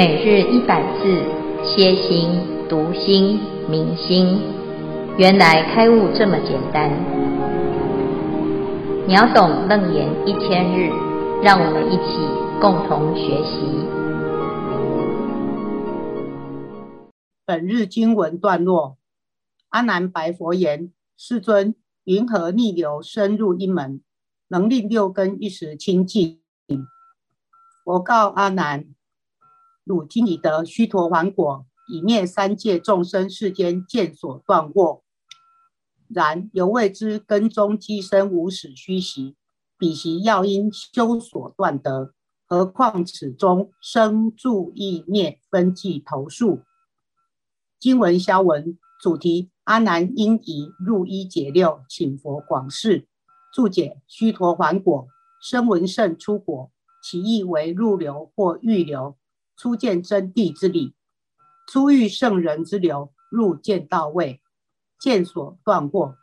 每日一百字，歇心、读心、明心，原来开悟这么简单。秒懂楞严一千日，让我们一起共同学习。本日经文段落：阿难白佛言：“世尊，云何逆流深入一门，能令六根一时清净？”佛告阿难。汝今已得须陀洹果，以灭三界众生世间见所断惑。然犹未知根中机身无始虚习，彼习要因修所断得。何况此中生住意灭分际头数？经文消文主题：阿难因疑入一解六，请佛广释。注解：须陀洹果，声闻圣出果，其意为入流或欲流。初见真谛之理，初遇圣人之流，入见道位，见所断惑，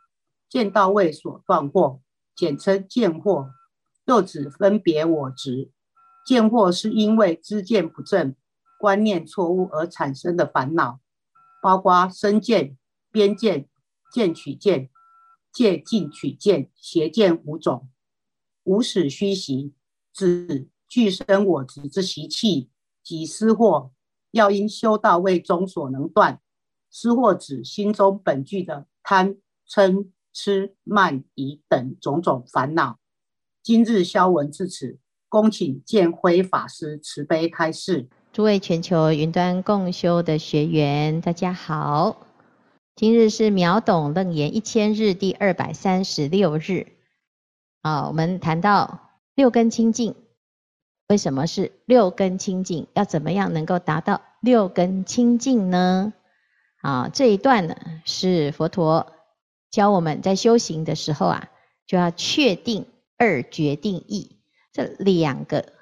见道位所断惑，简称见惑。又指分别我执，见惑是因为知见不正、观念错误而产生的烦恼，包括身见、边见、见取见、戒禁取见、邪见五种。无始虚习，指具生我执之习气。即思惑，要因修道位中所能断。思惑指心中本具的贪、嗔、痴、慢、疑等种种烦恼。今日消文至此，恭请建辉法师慈悲开示。诸位全球云端共修的学员，大家好。今日是秒懂楞严一千日第二百三十六日。啊，我们谈到六根清净。为什么是六根清净？要怎么样能够达到六根清净呢？啊，这一段呢是佛陀教我们在修行的时候啊，就要确定二决定义，这两个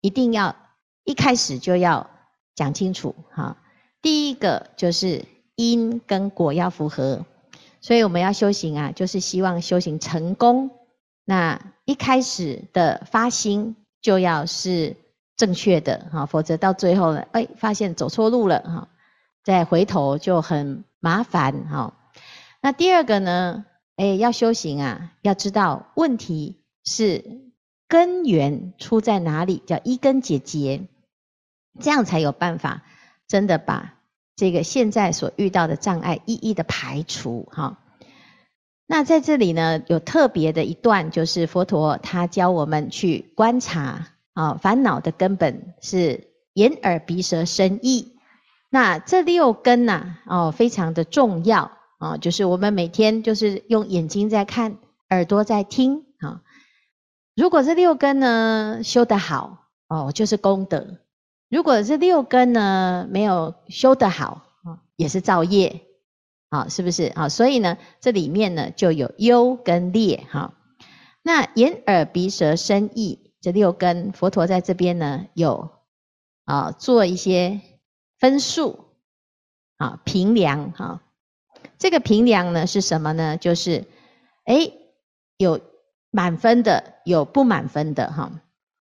一定要一开始就要讲清楚哈。第一个就是因跟果要符合，所以我们要修行啊，就是希望修行成功。那一开始的发心。就要是正确的哈，否则到最后呢，哎，发现走错路了哈，再回头就很麻烦哈。那第二个呢，哎，要修行啊，要知道问题是根源出在哪里，叫一根解结，这样才有办法真的把这个现在所遇到的障碍一一的排除哈。那在这里呢，有特别的一段，就是佛陀他教我们去观察啊，烦恼的根本是眼耳鼻舌身意。那这六根呐，哦，非常的重要啊，就是我们每天就是用眼睛在看，耳朵在听啊。如果这六根呢修得好，哦，就是功德；如果这六根呢没有修得好，啊，也是造业。好，是不是？好，所以呢，这里面呢就有优跟劣。哈，那眼耳鼻舌身意这六根，佛陀在这边呢有啊做一些分数啊评量哈。这个评量呢是什么呢？就是诶有满分的，有不满分的哈。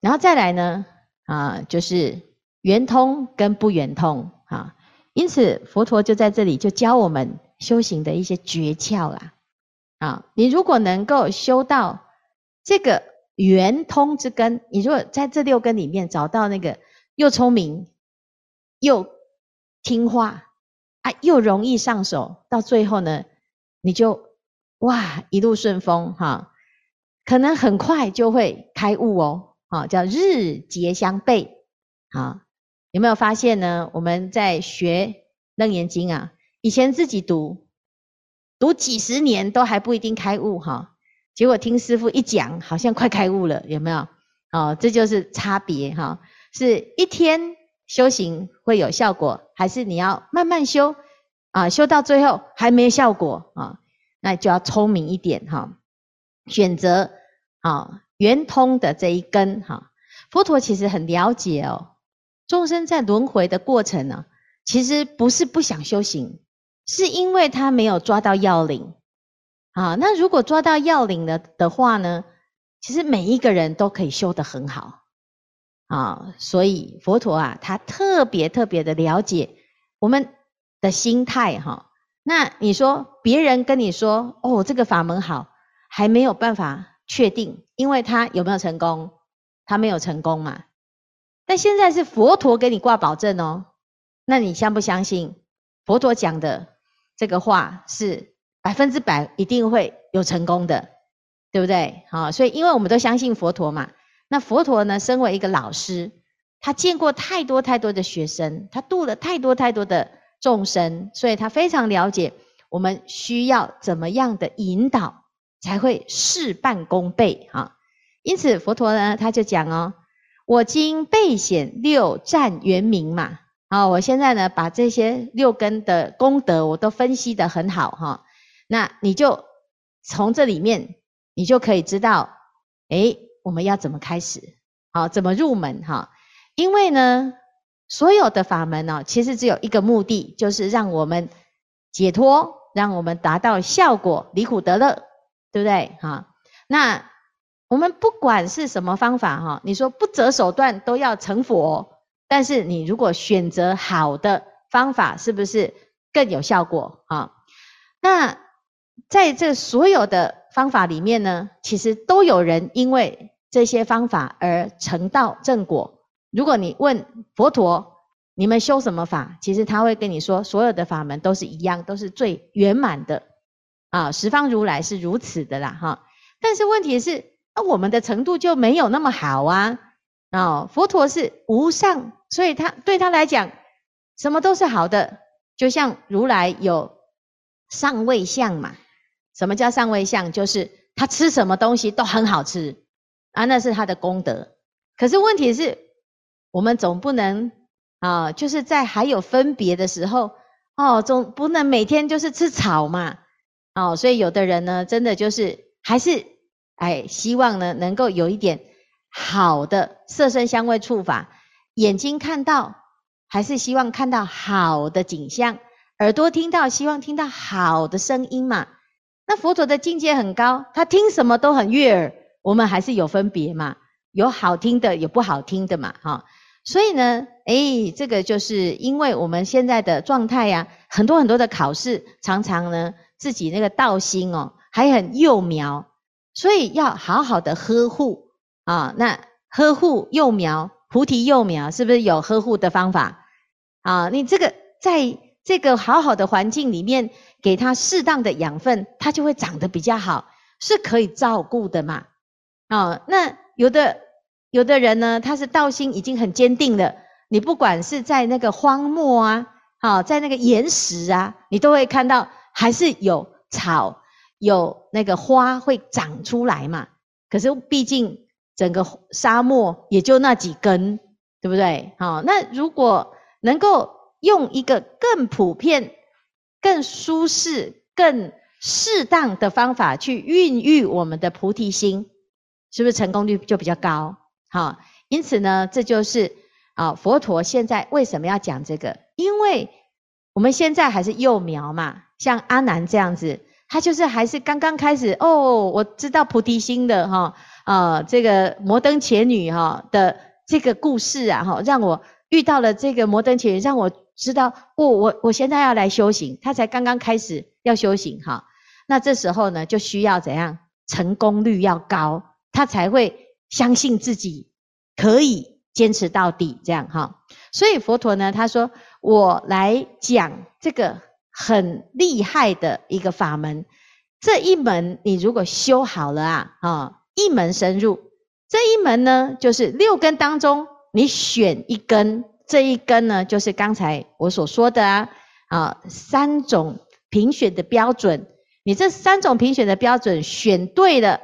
然后再来呢啊就是圆通跟不圆通哈。因此佛陀就在这里就教我们。修行的一些诀窍啦，啊，你如果能够修到这个圆通之根，你如果在这六根里面找到那个又聪明又听话啊，又容易上手，到最后呢，你就哇一路顺风哈，可能很快就会开悟哦，啊，叫日结相悖，啊，有没有发现呢？我们在学楞严经啊。以前自己读，读几十年都还不一定开悟哈，结果听师傅一讲，好像快开悟了，有没有？哦，这就是差别哈，是一天修行会有效果，还是你要慢慢修啊？修到最后还没效果啊，那就要聪明一点哈，选择啊圆通的这一根哈。佛陀其实很了解哦，众生在轮回的过程呢，其实不是不想修行。是因为他没有抓到要领，啊，那如果抓到要领了的话呢，其实每一个人都可以修得很好，啊，所以佛陀啊，他特别特别的了解我们的心态哈。那你说别人跟你说哦，这个法门好，还没有办法确定，因为他有没有成功？他没有成功嘛。但现在是佛陀给你挂保证哦，那你相不相信佛陀讲的这个话是百分之百一定会有成功的，对不对？好，所以因为我们都相信佛陀嘛。那佛陀呢，身为一个老师，他见过太多太多的学生，他度了太多太多的众生，所以他非常了解我们需要怎么样的引导才会事半功倍哈。因此佛陀呢，他就讲哦，我今备显六赞圆明嘛。好，我现在呢，把这些六根的功德我都分析得很好哈。那你就从这里面，你就可以知道，诶我们要怎么开始？好，怎么入门？哈，因为呢，所有的法门呢，其实只有一个目的，就是让我们解脱，让我们达到效果，离苦得乐，对不对？哈，那我们不管是什么方法，哈，你说不择手段都要成佛，但是你如果选择好的方法，是不是更有效果？啊，那在这所有的方法里面呢，其实都有人因为这些方法而成道正果。如果你问佛陀，你们修什么法？其实他会跟你说，所有的法门都是一样，都是最圆满的啊。十方如来是如此的啦，哈。但是问题是，那我们的程度就没有那么好啊。啊，佛陀是无上，所以他对他来讲，什么都是好的。就像如来有上位相嘛。什么叫上位相？就是他吃什么东西都很好吃。啊，那是他的功德。可是问题是，我们总不能啊，就是在还有分别的时候，哦，总不能每天就是吃草嘛，哦，所以有的人呢，真的就是还是哎，希望呢能够有一点好的色身香味触法，眼睛看到还是希望看到好的景象，耳朵听到希望听到好的声音嘛。那佛陀的境界很高，他听什么都很悦耳。我们还是有分别嘛，有好听的，有不好听的嘛，哈。所以呢，诶，这个就是因为我们现在的状态呀，很多很多的考试，常常呢自己那个道心哦还很幼苗，所以要好好的呵护啊。那呵护幼苗，菩提幼苗，是不是有呵护的方法啊？你这个在这个好好的环境里面，给它适当的养分，它就会长得比较好，是可以照顾的嘛。啊，那有的有的人呢，他是道心已经很坚定了。你不管是在那个荒漠啊，好，在那个岩石啊，你都会看到还是有草，有那个花会长出来嘛。可是毕竟整个沙漠也就那几根，对不对？好，那如果能够用一个更普遍、更舒适、更适当的方法去孕育我们的菩提心。是不是成功率就比较高？好，因此呢，这就是啊，佛陀现在为什么要讲这个？因为我们现在还是幼苗嘛，像阿难这样子，他就是还是刚刚开始哦，我知道菩提心的哈啊，这个摩登伽女哈的这个故事啊哈，让我遇到了这个摩登伽女，让我知道哦，我我现在要来修行，他才刚刚开始要修行哈，那这时候呢，就需要怎样？成功率要高。他才会相信自己可以坚持到底，这样哈。所以佛陀呢，他说：“我来讲这个很厉害的一个法门，这一门你如果修好了啊，啊，一门深入，这一门呢，就是六根当中你选一根，这一根呢，就是刚才我所说的啊，啊，三种评选的标准，你这三种评选的标准选对了。”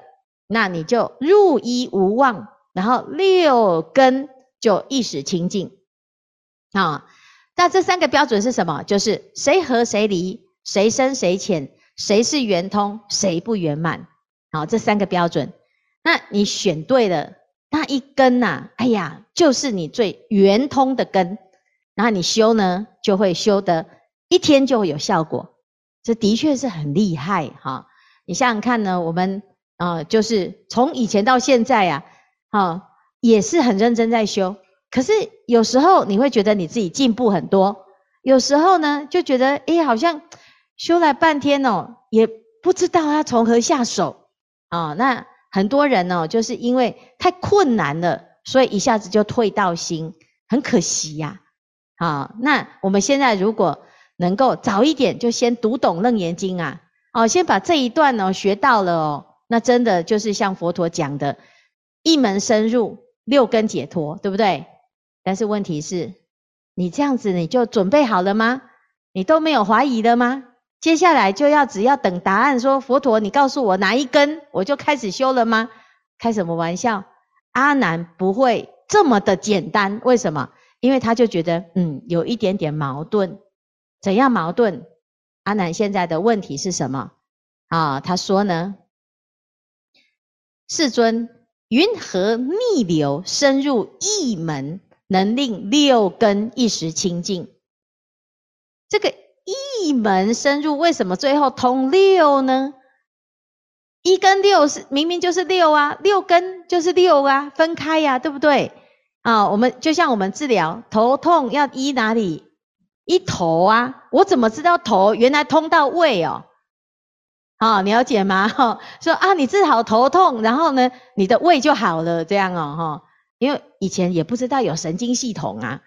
那你就入一无忘，然后六根就一时清净啊。那这三个标准是什么？就是谁合谁离，谁深谁浅，谁是圆通，谁不圆满。好，这三个标准，那你选对了，那一根呐、啊，哎呀，就是你最圆通的根。然后你修呢，就会修得一天就会有效果。这的确是很厉害哈。你想想看呢，我们。啊，就是从以前到现在呀，啊，也是很认真在修。可是有时候你会觉得你自己进步很多，有时候呢就觉得，哎，好像修了半天哦，也不知道要从何下手啊。那很多人哦，就是因为太困难了，所以一下子就退道心，很可惜呀。啊，那我们现在如果能够早一点就先读懂《楞严经》啊，哦，先把这一段哦学到了哦，那真的就是像佛陀讲的，一门深入，六根解脱，对不对？但是问题是，你这样子你就准备好了吗？你都没有怀疑了吗？接下来就要只要等答案，说佛陀，你告诉我哪一根，我就开始修了吗？开什么玩笑？阿难不会这么的简单，为什么？因为他就觉得，嗯，有一点点矛盾。怎样矛盾？阿难现在的问题是什么？啊，他说呢，世尊，云何逆流深入一门，能令六根一时清净？这个一门深入，为什么最后通六呢？一跟六是明明就是六啊，六根就是六啊，分开呀，对不对？啊，我们就像我们治疗头痛要医哪里？医头啊，我怎么知道头原来通到胃哦？好，了解吗？哈，说啊，你治好头痛，然后呢，你的胃就好了，这样哦，哈，因为以前也不知道有神经系统啊，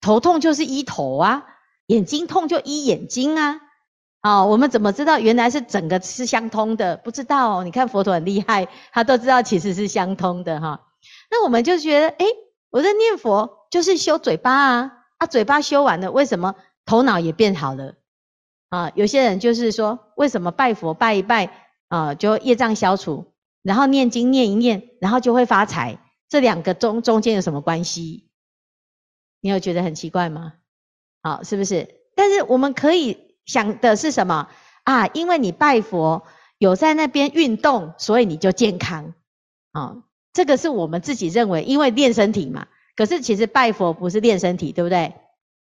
头痛就是医头啊，眼睛痛就医眼睛啊，啊，我们怎么知道原来是整个是相通的？不知道哦，你看佛陀很厉害，他都知道其实是相通的哈。那我们就觉得，诶我在念佛就是修嘴巴啊，啊，嘴巴修完了，为什么头脑也变好了？啊，有些人就是说，为什么拜佛拜一拜啊，就业障消除，然后念经念一念，然后就会发财？这两个中中间有什么关系？你有觉得很奇怪吗？好，是不是？但是我们可以想的是什么啊？因为你拜佛有在那边运动，所以你就健康啊。这个是我们自己认为，因为练身体嘛。可是其实拜佛不是练身体，对不对？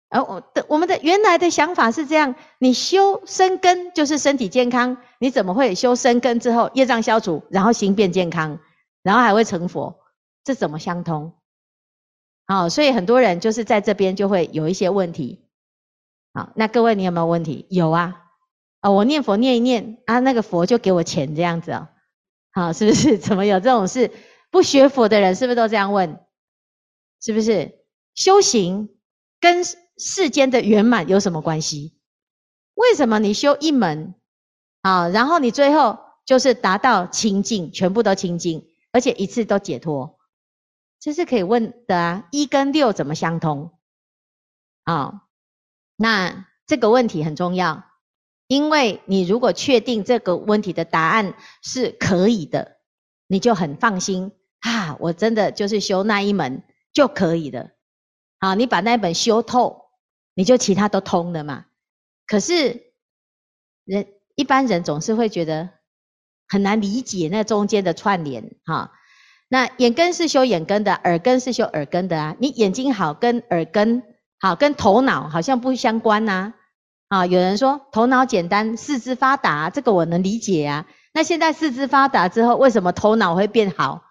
而我的我们的原来的想法是这样：你修身根就是身体健康，你怎么会修身根之后业障消除，然后心变健康，然后还会成佛？这怎么相通？好，所以很多人就是在这边就会有一些问题。好，那各位你有没有问题？有啊。啊，我念佛念一念啊，那个佛就给我钱这样子哦。好，是不是？怎么有这种事？不学佛的人是不是都这样问？是不是修行跟世间的圆满有什么关系？为什么你修一门啊，然后你最后就是达到清净，全部都清净，而且一次都解脱？这是可以问的啊。一跟六怎么相通？啊，那这个问题很重要，因为你如果确定这个问题的答案是可以的，你就很放心。啊，我真的就是修那一门就可以了。好，你把那本修透，你就其他都通了嘛。可是人一般人总是会觉得很难理解那中间的串联。哈，那眼根是修眼根的，耳根是修耳根的啊。你眼睛好跟耳根好跟头脑好像不相关呐。啊，有人说头脑简单，四肢发达，这个我能理解啊。那现在四肢发达之后，为什么头脑会变好？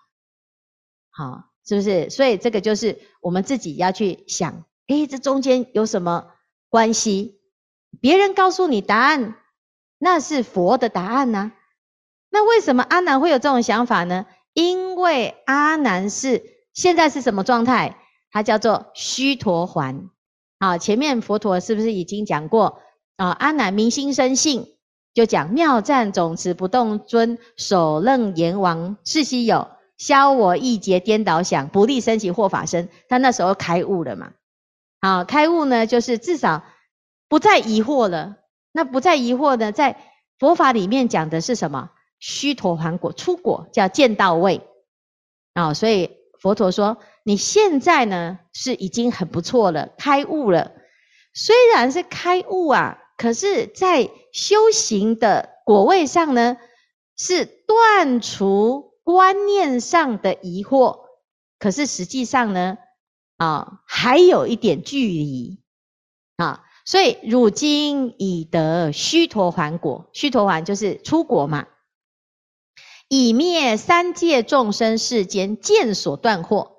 好，是不是？所以这个就是我们自己要去想，诶，这中间有什么关系？别人告诉你答案，那是佛的答案呢？那为什么阿南会有这种想法呢？因为阿南是现在是什么状态？它叫做须陀洹。好，前面佛陀是不是已经讲过啊？阿难明心生信，就讲妙赞总持不动尊首楞严王是希有。消我意结颠倒想，不立生起惑法身。他那时候开悟了嘛？好，开悟呢，就是至少不再疑惑了。那不再疑惑呢，在佛法里面讲的是什么？须陀洹果出果，叫见道位。啊，所以佛陀说，你现在呢是已经很不错了，开悟了。虽然是开悟啊，可是在修行的果位上呢，是断除。观念上的疑惑，可是实际上呢，啊，还有一点距离啊，所以汝今已得须陀洹果，须陀洹就是出果嘛，已灭三界众生世间见所断惑，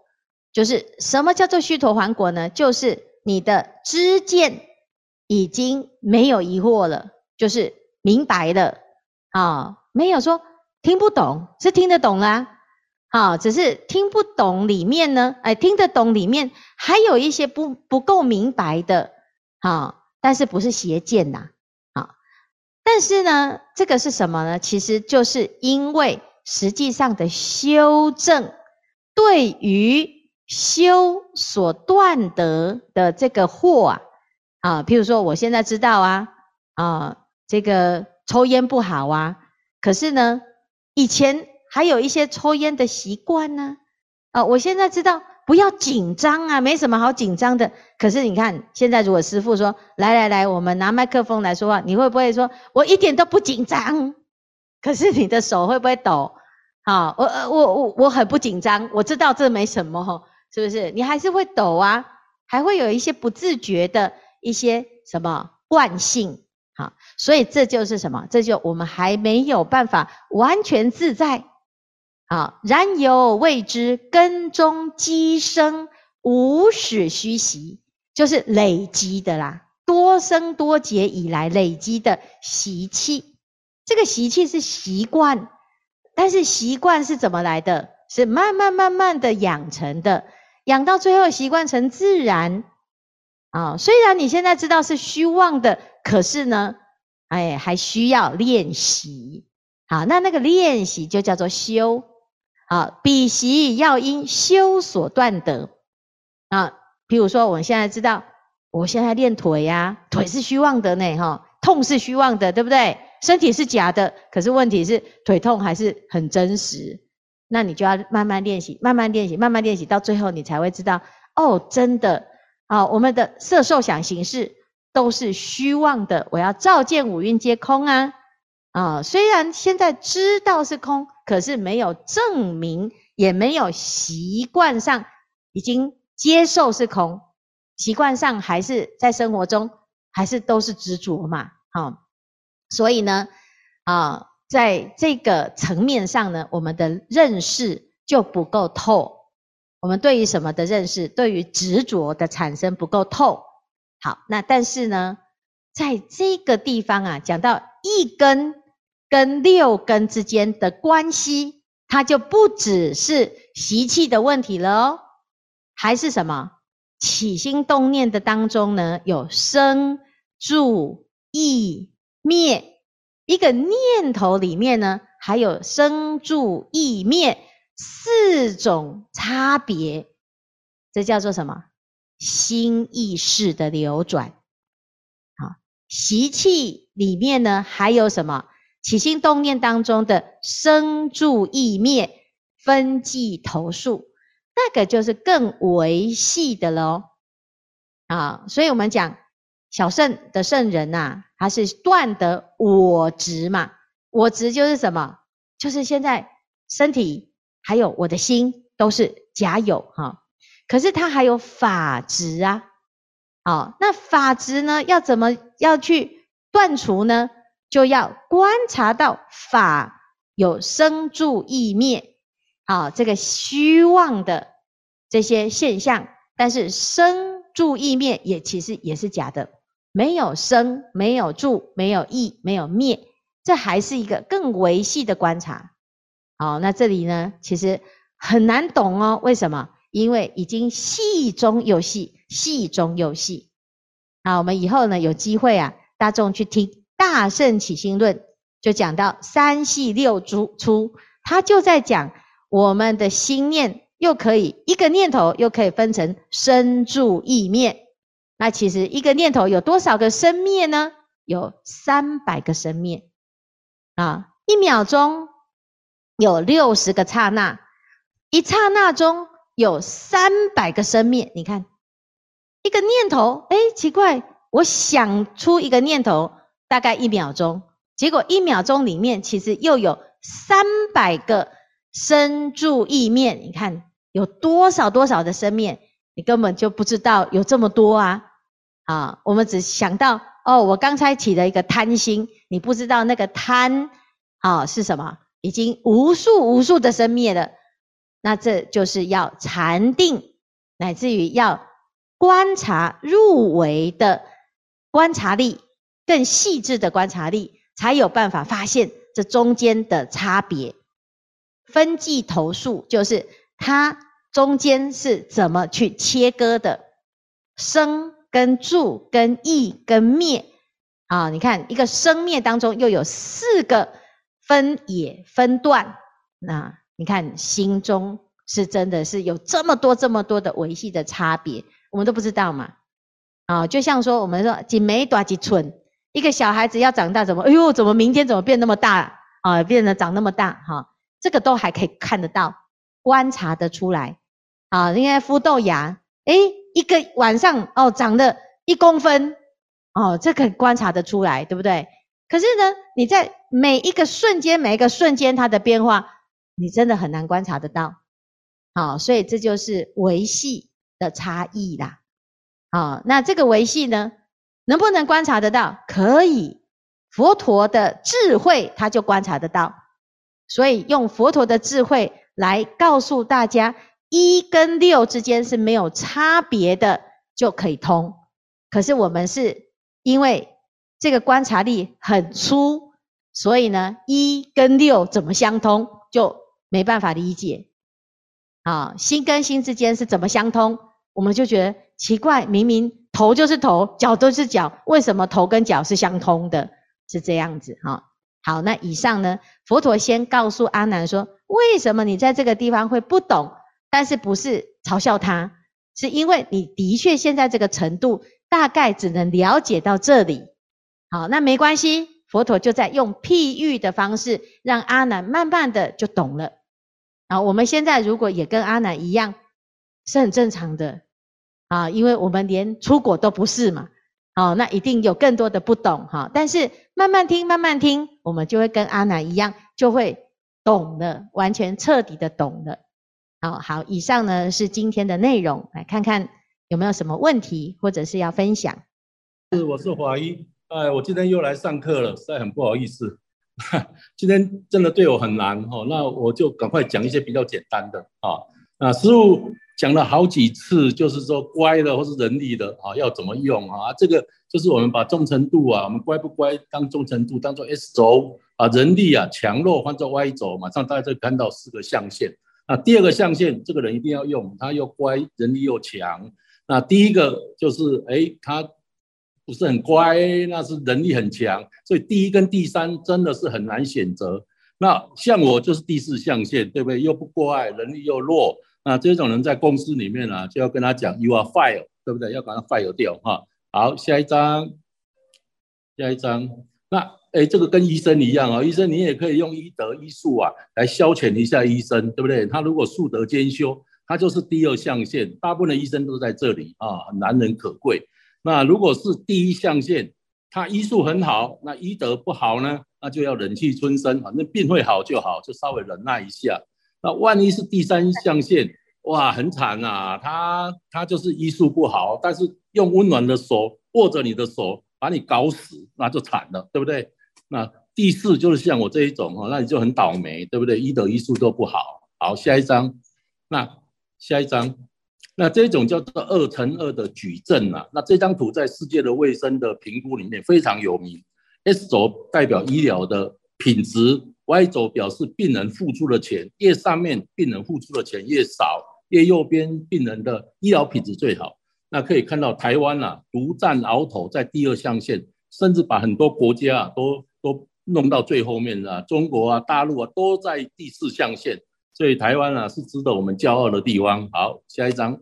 就是什么叫做虚陀洹果呢？就是你的知见已经没有疑惑了，就是明白了啊，没有说听不懂，是听得懂啊，啊，只是听不懂里面呢，哎，听得懂里面还有一些不不够明白的，啊，但是不是邪见呐，啊，但是呢，这个是什么呢？其实就是因为实际上的修正对于。修所断得的这个惑啊，啊，譬如说我现在知道啊，啊，这个抽烟不好啊，可是呢，以前还有一些抽烟的习惯呢，啊，我现在知道不要紧张啊，没什么好紧张的。可是你看，现在如果师父说，来来来，我们拿麦克风来说话，你会不会说我一点都不紧张？可是你的手会不会抖？啊，我我我我很不紧张，我知道这没什么。是不是你还是会抖啊？还会有一些不自觉的一些什么惯性？好，所以这就是什么？这就我们还没有办法完全自在。好，然犹未知根中积生无始虚习，就是累积的啦，多生多劫以来累积的习气。这个习气是习惯，但是习惯是怎么来的？是慢慢慢慢的养成的。养到最后习惯成自然啊，虽然你现在知道是虚妄的，可是呢，哎，还需要练习。好，那那个练习就叫做修啊。彼习要因修所断得啊。譬如说，我现在知道，我现在练腿呀，腿是虚妄的呢，哈，痛是虚妄的，对不对？身体是假的，可是问题是腿痛还是很真实。那你就要慢慢练习，慢慢练习，慢慢练习，到最后你才会知道，哦，真的啊，我们的色受想行识都是虚妄的。我要照见五蕴皆空啊，啊，虽然现在知道是空，可是没有证明，也没有习惯上已经接受是空，习惯上还是在生活中还是都是执着嘛，好，所以呢，啊。在这个层面上呢，我们的认识就不够透。我们对于什么的认识，对于执着的产生不够透。好，那但是呢，在这个地方啊，讲到一根跟六根之间的关系，它就不只是习气的问题了哦，还是什么起心动念的当中呢，有生住异灭。一个念头里面呢，还有生住异灭四种差别，这叫做什么？心意识的流转。好，习气里面呢，还有什么？起心动念当中的生住异灭分际投数，那个就是更维细的喽。啊，所以我们讲。小圣的圣人呐、他是断得我执嘛？我执就是什么？就是现在身体还有我的心都是假有哈。可是他还有法执啊。好，那法执呢？要怎么要去断除呢？就要观察到法有生住异灭，好，这个虚妄的这些现象，但是生住异灭也其实也是假的。没有生，没有住，没有意，没有灭，这还是一个更微细的观察。好，那这里呢，其实很难懂哦。为什么？因为已经细中有细，细中有细。好，我们以后呢有机会啊，大众去听《大圣起心论》，就讲到三细六粗，他就在讲我们的心念又可以一个念头又可以分成生住意灭。那其实一个念头有多少个生灭呢？有三百个生灭啊！一秒钟有六十个刹那，一刹那中有三百个生灭。你看，一个念头，哎，奇怪，我想出一个念头，大概一秒钟，结果一秒钟里面其实又有三百个生住异灭。你看有多少多少的生灭？你根本就不知道有这么多啊！啊，我们只想到哦，我刚才起了一个贪心，你不知道那个贪啊是什么，已经无数无数的生灭了。那这就是要禅定乃至于要观察入微的观察力，更细致的观察力，才有办法发现这中间的差别。分际头数就是它中间是怎么去切割的，生跟住跟异跟灭啊，你看一个生灭当中又有四个分野分段，那你看心中是真的是有这么多这么多的维系的差别，我们都不知道嘛。啊，就像说我们说几枚多几寸，一个小孩子要长大怎么，哎呦，怎么明天怎么变那么大啊，变得长那么大哈，这个都还可以看得到，观察得出来啊。因为孵豆芽，诶，一个晚上哦长了一公分，哦，这可以观察得出来，对不对？可是呢，你在每一个瞬间，每一个瞬间它的变化，你真的很难观察得到。好，所以这就是维系的差异啦。好，那这个维系呢，能不能观察得到？可以，佛陀的智慧他就观察得到。所以用佛陀的智慧来告诉大家，一跟六之间是没有差别的，就可以通。可是我们是因为这个观察力很粗，所以呢，一跟六怎么相通，就没办法理解。啊，心跟心之间是怎么相通？我们就觉得奇怪，明明头就是头，脚都是脚，为什么头跟脚是相通的？是这样子哈。好，那以上呢，佛陀先告诉阿难说，为什么你在这个地方会不懂？但是不是嘲笑他，是因为你的确现在这个程度，大概只能了解到这里。好，那没关系，佛陀就在用譬喻的方式，让阿难慢慢的就懂了。啊，我们现在如果也跟阿难一样，是很正常的啊，因为我们连出国都不是嘛，好，那一定有更多的不懂哈。但是慢慢听，慢慢听，我们就会跟阿难一样，就会懂了，完全彻底的懂了。好好，以上呢是今天的内容，来看看有没有什么问题或者是要分享。是，我是华一，哎，我今天又来上课了，实在很不好意思。今天真的对我很难哈，那我就赶快讲一些比较简单的啊。那师傅讲了好几次，就是说乖的或是人力的啊，要怎么用啊？这个就是我们把忠诚度啊，我们乖不乖当忠诚度当做 S 轴啊，人力啊强弱换作 Y 轴，马上大家就看到四个象限。那第二个象限，这个人一定要用，他又乖，人力又强。那第一个就是哎，他。不是很乖，那是能力很强，所以第一跟第三真的是很难选择。那像我就是第四象限，对不对？又不乖，能力又弱，那这种人在公司里面啊，就要跟他讲，You are fired，对不对？要把他 fire 掉哈。好，下一张，下一张。那哎，这个跟医生一样啊，医生你也可以用医德医术啊来消遣一下医生，对不对？他如果术德兼修，他就是第二象限。大部分的医生都在这里啊，难能可贵。那如果是第一象限，他医术很好，那医德不好呢？那就要忍气吞声，反正病会好就好，就稍微忍耐一下。那万一是第三象限，哇，很惨啊！他他就是医术不好，但是用温暖的手握着你的手，把你搞死，那就惨了，对不对？那第四就是像我这一种哈，那你就很倒霉，对不对？医德医术都不好。好，下一张，那下一张。那这种叫做二乘二的矩阵啊，那这张图在世界的卫生的评估里面非常有名。S 轴代表医疗的品质，Y 轴表示病人付出的钱，越上面病人付出的钱越少，越右边病人的医疗品质最好。那可以看到台湾啊，独占鳌头在第二象限，甚至把很多国家啊都弄到最后面啊，中国啊、大陆啊都在第四象限。所以台湾啊是值得我们骄傲的地方。好，下一张，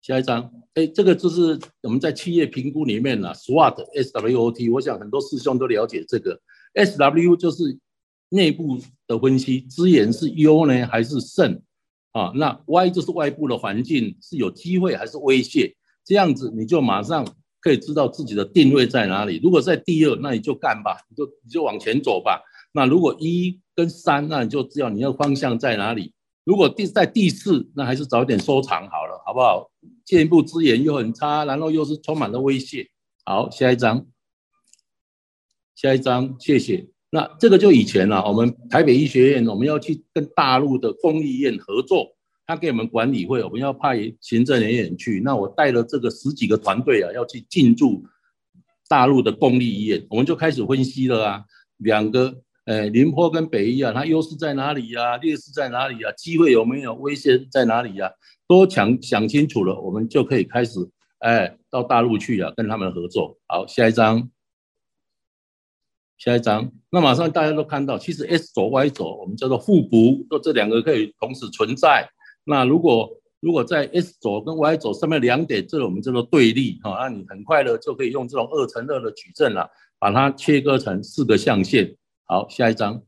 下一张。哎，这个就是我们在企业评估里面啊，SWOT S W O T。我想很多师兄都了解这个。S W 就是内部的分析，资源是优呢还是胜啊？那 Y 就是外部的环境是有机会还是威胁？这样子你就马上可以知道自己的定位在哪里。如果在第二，那你就干吧，你就你就往前走吧。那如果一跟三，那你就知道你的方向在哪里。如果第在第四，那还是早点收场好了，好不好？进一步资源又很差，然后又是充满了威胁。好，下一张，下一张，谢谢。那这个就以前了，我们台北医学院我们要去跟大陆的公立医院合作，他给我们管理会，我们要派行政人员去。那我带了这个十几个团队啊，要去进驻大陆的公立医院，我们就开始分析了啊，两个，呃，宁波跟北医啊，它优势在哪里呀？劣势在哪里呀？机会有没有？危险在哪里呀？都想想清楚了，我们就可以开始，哎，到大陆去啊，跟他们合作。好，下一张，下一张。那马上大家都看到，其实 S 轴、Y 轴，我们叫做互补，就这两个可以同时存在。那如果如果在 S 轴跟 Y 轴上面两点，这个我们叫做对立哈，那你很快的就可以用这种二乘二的矩阵了，把它切割成四个象限。好，下一张，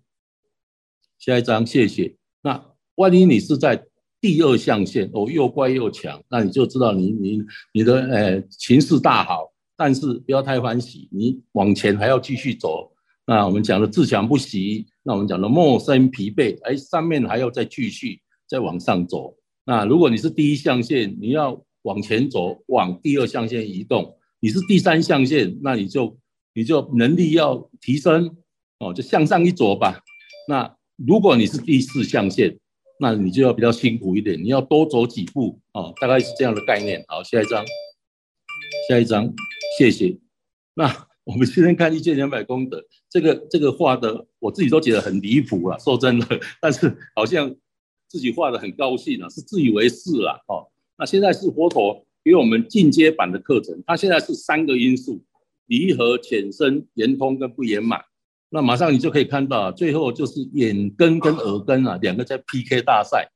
下一张，谢谢。那万一你是在第二象限哦，又怪又强，那你就知道你你你的呃情势大好，但是不要太欢喜，你往前还要继续走。那我们讲的自强不息，那我们讲的莫生疲惫，哎，上面还要再继续。再往上走，那如果你是第一象限，你要往前走，往第二象限移动；你是第三象限，那你就你就能力要提升哦，就向上一走吧。那如果你是第四象限，那你就要比较辛苦一点，你要多走几步哦，大概是这样的概念。好，下一张，下一张，谢谢。那我们今天看一千两百功德，这个这个画的，我自己都觉得很离谱啊，说真的，但是好像。自己画的很高兴啊，是自以为是啦，哦。那现在是佛陀给我们进阶版的课程，它现在是三个因素：离合、浅深、圆通跟不圆满。那马上你就可以看到，最后就是眼根跟耳根啊，两个在 PK 大赛，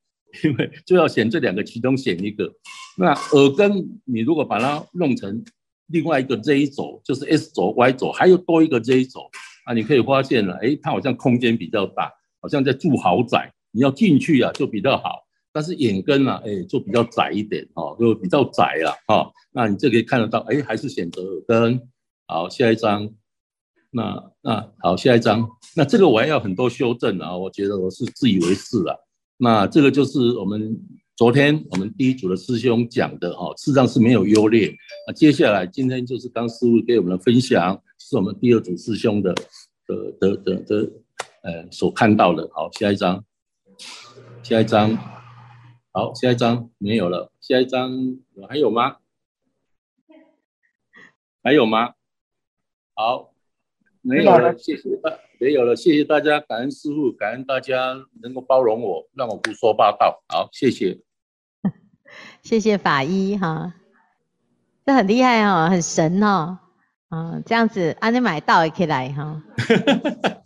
因为就要选这两个其中选一个。那耳根你如果把它弄成另外一个 Z 轴，就是 S 轴、Y 轴，还有多一个 Z 轴啊，你可以发现了，哎，它好像空间比较大，好像在住豪宅。你要进去啊，就比较好，但是眼根啊，哎，就比较窄一点哦，就比较窄了哈。那你这可以看得到，哎，还是选择耳根。好，下一张。那那好，下一张。那这个我还要很多修正啊，我觉得我是自以为是啊。那这个就是我们昨天我们第一组的师兄讲的哈，事实上是没有优劣。那接下来今天就是刚师傅给我们的分享，是我们第二组师兄的的的的的呃所看到的。好，下一张。下一张，好，下一张没有了。下一张还有吗？还有吗？好，没有了，谢谢大，没有了，谢谢大家，感恩师傅，感恩大家能够包容我，让我不说八道。好，谢谢，谢谢法医哈，这很厉害哦，很神哦，啊，这样子，安尼买到也可以来哈。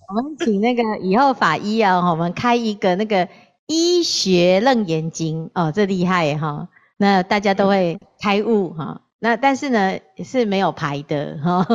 我们请那个以后法医啊，我们开一个那个。医学楞严经哦，这厉害哈！那大家都会开悟哈。那但是呢，是没有牌的哈，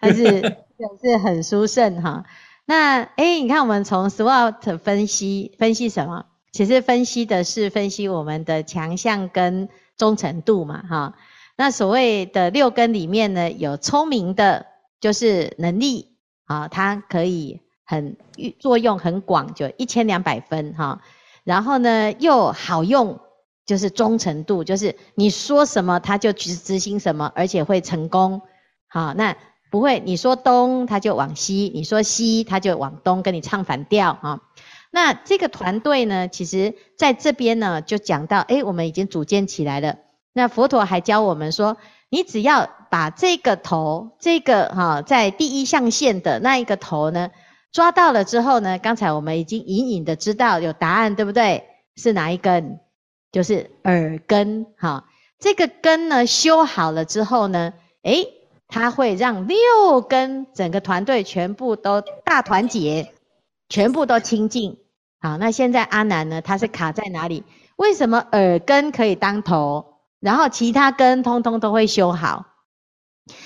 但是是很殊胜哈。那诶你看我们从 SWOT 分析分析什么？其实分析的是分析我们的强项跟忠诚度嘛哈。那所谓的六根里面呢，有聪明的，就是能力啊，它可以很作用很广，就一千两百分哈。然后呢，又好用，就是忠诚度，就是你说什么他就去执行什么，而且会成功。好，那不会你说东他就往西，你说西他就往东，跟你唱反调啊。那这个团队呢，其实在这边呢就讲到，诶，我们已经组建起来了。那佛陀还教我们说，你只要把这个头，这个哈，在第一象限的那一个头呢。抓到了之后呢，刚才我们已经隐隐的知道有答案，对不对？是哪一根？就是耳根。哈，这个根呢修好了之后呢，诶，它会让六根整个团队全部都大团结，全部都清净。好，那现在阿难呢，他是卡在哪里？为什么耳根可以当头，然后其他根通通都会修好？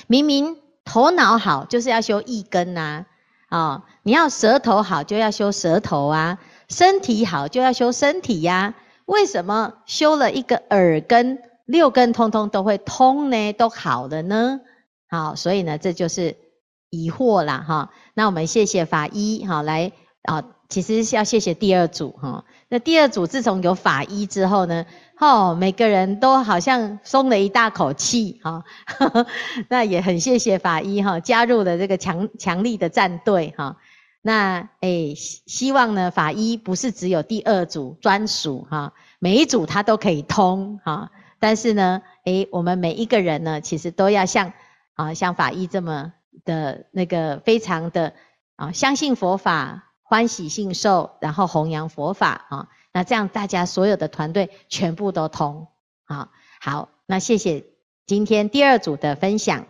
明明头脑好，就是要修一根呐。啊，你要舌头好，就要修舌头啊；身体好，就要修身体呀。为什么修了一个耳根，六根通通都会通呢？都好了呢？好，所以呢，这就是疑惑啦，哈。那我们谢谢法医，哈，来啊，其实是要谢谢第二组，哈。那第二组自从有法医之后呢，哦，每个人都好像松了一大口气哈，那也很谢谢法医哈，加入了这个强强力的战队哈。那诶，希望呢法医不是只有第二组专属哈，每一组他都可以通啊。但是呢，诶，我们每一个人呢，其实都要像啊，像法医这么的那个非常的啊，相信佛法，欢喜信受，然后弘扬佛法啊。那这样大家所有的团队全部都通啊。好，那谢谢今天第二组的分享。